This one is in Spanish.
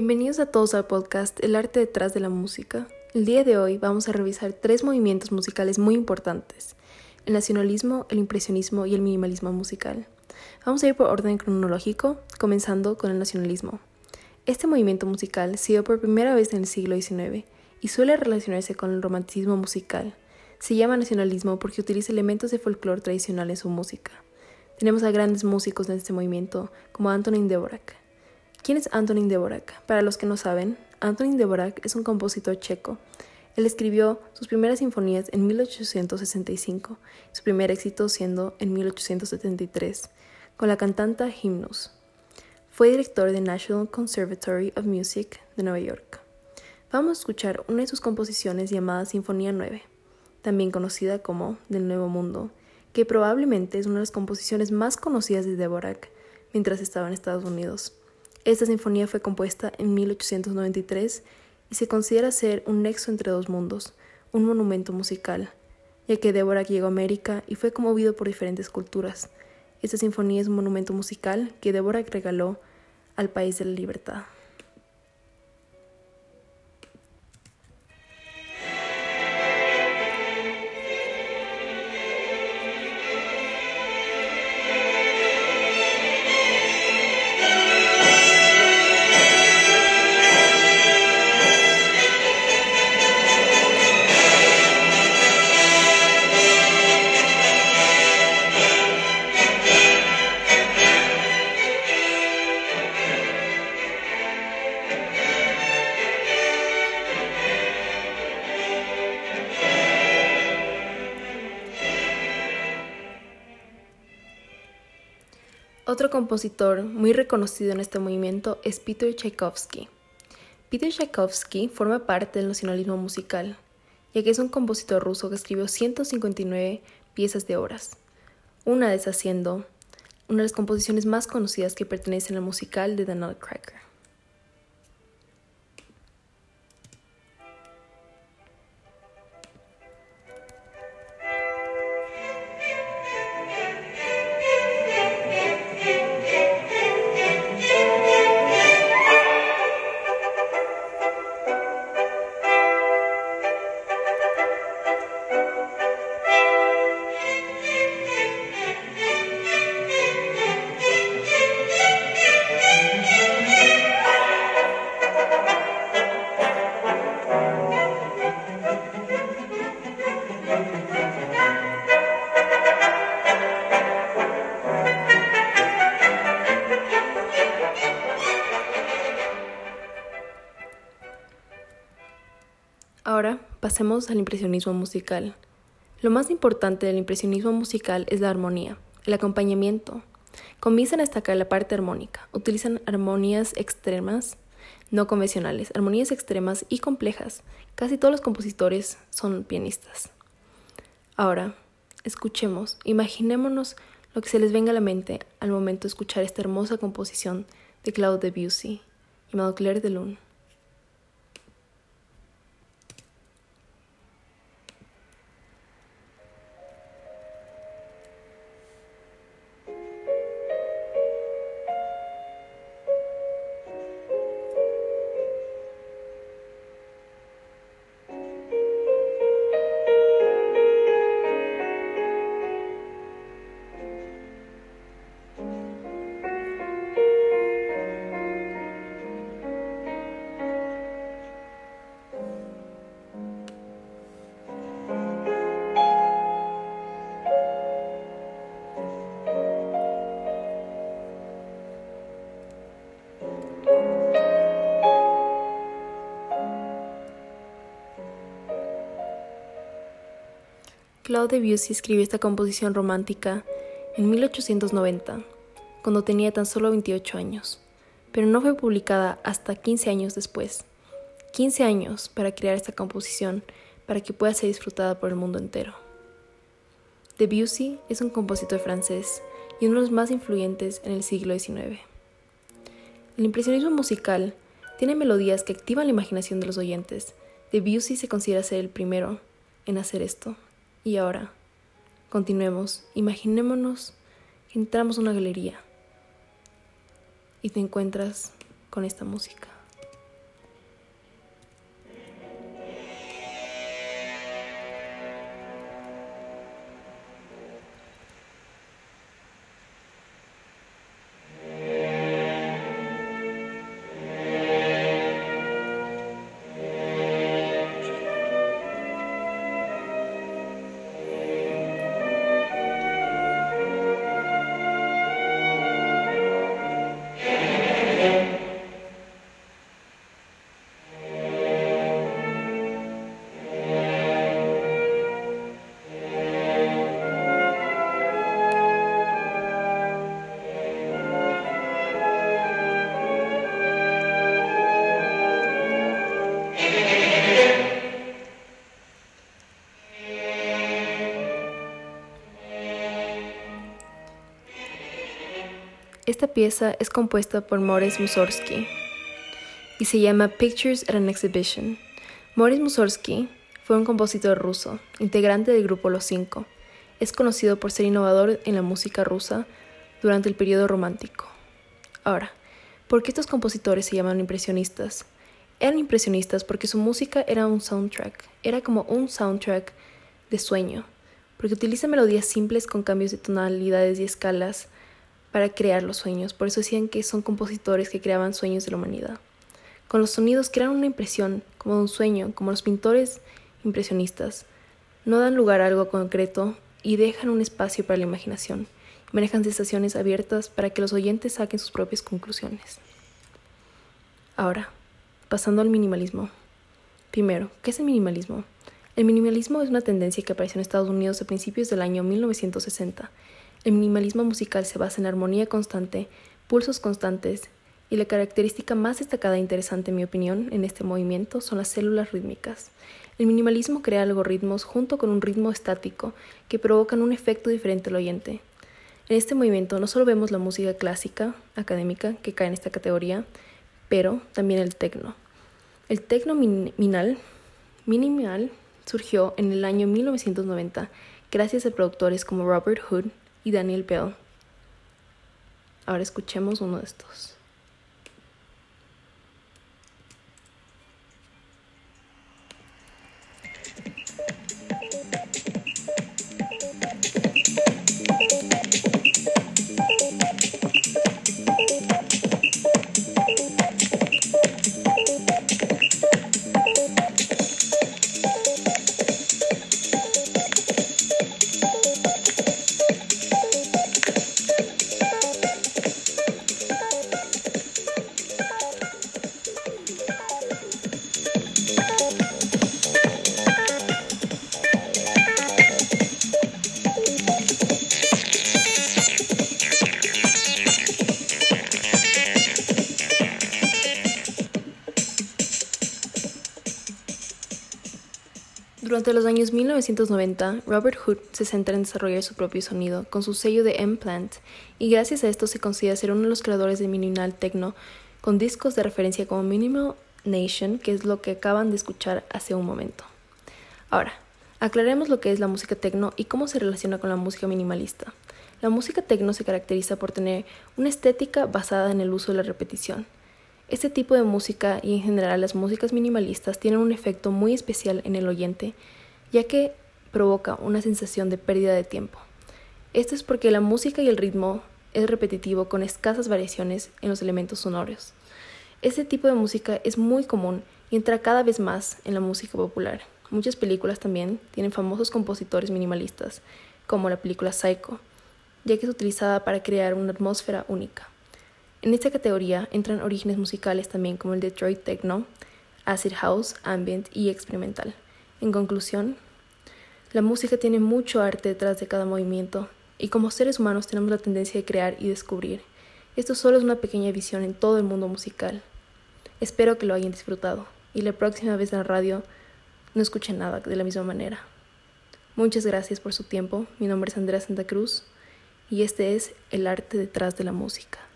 Bienvenidos a todos al podcast El arte detrás de la música. El día de hoy vamos a revisar tres movimientos musicales muy importantes, el nacionalismo, el impresionismo y el minimalismo musical. Vamos a ir por orden cronológico, comenzando con el nacionalismo. Este movimiento musical se dio por primera vez en el siglo XIX y suele relacionarse con el romanticismo musical. Se llama nacionalismo porque utiliza elementos de folclore tradicional en su música. Tenemos a grandes músicos en este movimiento, como Antonin Dvorak. ¿Quién es Antonin Dvorak? Para los que no saben, Antonin Dvorak es un compositor checo. Él escribió sus primeras sinfonías en 1865, su primer éxito siendo en 1873, con la cantanta Hymnus. Fue director del National Conservatory of Music de Nueva York. Vamos a escuchar una de sus composiciones llamada Sinfonía 9, también conocida como Del Nuevo Mundo, que probablemente es una de las composiciones más conocidas de Dvorak mientras estaba en Estados Unidos. Esta sinfonía fue compuesta en 1893 y se considera ser un nexo entre dos mundos, un monumento musical, ya que Dvorak llegó a América y fue conmovido por diferentes culturas. Esta sinfonía es un monumento musical que Dvorak regaló al país de la libertad. Otro compositor muy reconocido en este movimiento es Peter Tchaikovsky. Peter Tchaikovsky forma parte del nacionalismo musical, ya que es un compositor ruso que escribió 159 piezas de obras, una de esas siendo una de las composiciones más conocidas que pertenecen al musical de The Nutcracker. Pasemos al impresionismo musical. Lo más importante del impresionismo musical es la armonía, el acompañamiento. Comienzan a destacar la parte armónica. Utilizan armonías extremas, no convencionales, armonías extremas y complejas. Casi todos los compositores son pianistas. Ahora, escuchemos, imaginémonos lo que se les venga a la mente al momento de escuchar esta hermosa composición de Claude Debussy y Claire de Lune. Claude Debussy escribió esta composición romántica en 1890, cuando tenía tan solo 28 años, pero no fue publicada hasta 15 años después. 15 años para crear esta composición para que pueda ser disfrutada por el mundo entero. Debussy es un compositor francés y uno de los más influyentes en el siglo XIX. El impresionismo musical tiene melodías que activan la imaginación de los oyentes. Debussy se considera ser el primero en hacer esto. Y ahora, continuemos. Imaginémonos que entramos a una galería y te encuentras con esta música. Esta pieza es compuesta por Morris Mussorgsky y se llama Pictures at an Exhibition. Morris Mussorgsky fue un compositor ruso, integrante del grupo Los Cinco. Es conocido por ser innovador en la música rusa durante el periodo romántico. Ahora, ¿por qué estos compositores se llaman impresionistas? Eran impresionistas porque su música era un soundtrack, era como un soundtrack de sueño, porque utiliza melodías simples con cambios de tonalidades y escalas para crear los sueños. Por eso decían que son compositores que creaban sueños de la humanidad. Con los sonidos crean una impresión, como de un sueño, como los pintores impresionistas. No dan lugar a algo concreto y dejan un espacio para la imaginación. Manejan sensaciones abiertas para que los oyentes saquen sus propias conclusiones. Ahora, pasando al minimalismo. Primero, ¿qué es el minimalismo? El minimalismo es una tendencia que apareció en Estados Unidos a principios del año 1960 el minimalismo musical se basa en armonía constante, pulsos constantes, y la característica más destacada e interesante, en mi opinión, en este movimiento son las células rítmicas. El minimalismo crea algoritmos junto con un ritmo estático que provocan un efecto diferente al oyente. En este movimiento no solo vemos la música clásica, académica, que cae en esta categoría, pero también el tecno. El tecno minimal surgió en el año 1990 gracias a productores como Robert Hood, y Daniel Bell. Ahora escuchemos uno de estos. Durante los años 1990, Robert Hood se centra en desarrollar su propio sonido con su sello de M-Plant y gracias a esto se considera ser uno de los creadores de minimal techno con discos de referencia como Minimal Nation, que es lo que acaban de escuchar hace un momento. Ahora, aclaremos lo que es la música techno y cómo se relaciona con la música minimalista. La música techno se caracteriza por tener una estética basada en el uso de la repetición. Este tipo de música y en general las músicas minimalistas tienen un efecto muy especial en el oyente, ya que provoca una sensación de pérdida de tiempo. Esto es porque la música y el ritmo es repetitivo con escasas variaciones en los elementos sonoros. Este tipo de música es muy común y entra cada vez más en la música popular. Muchas películas también tienen famosos compositores minimalistas, como la película Psycho, ya que es utilizada para crear una atmósfera única. En esta categoría entran orígenes musicales también como el Detroit Techno, Acid House, Ambient y Experimental. En conclusión, la música tiene mucho arte detrás de cada movimiento y como seres humanos tenemos la tendencia de crear y descubrir. Esto solo es una pequeña visión en todo el mundo musical. Espero que lo hayan disfrutado y la próxima vez en la radio no escuchen nada de la misma manera. Muchas gracias por su tiempo. Mi nombre es Andrea Santa Cruz y este es El arte detrás de la música.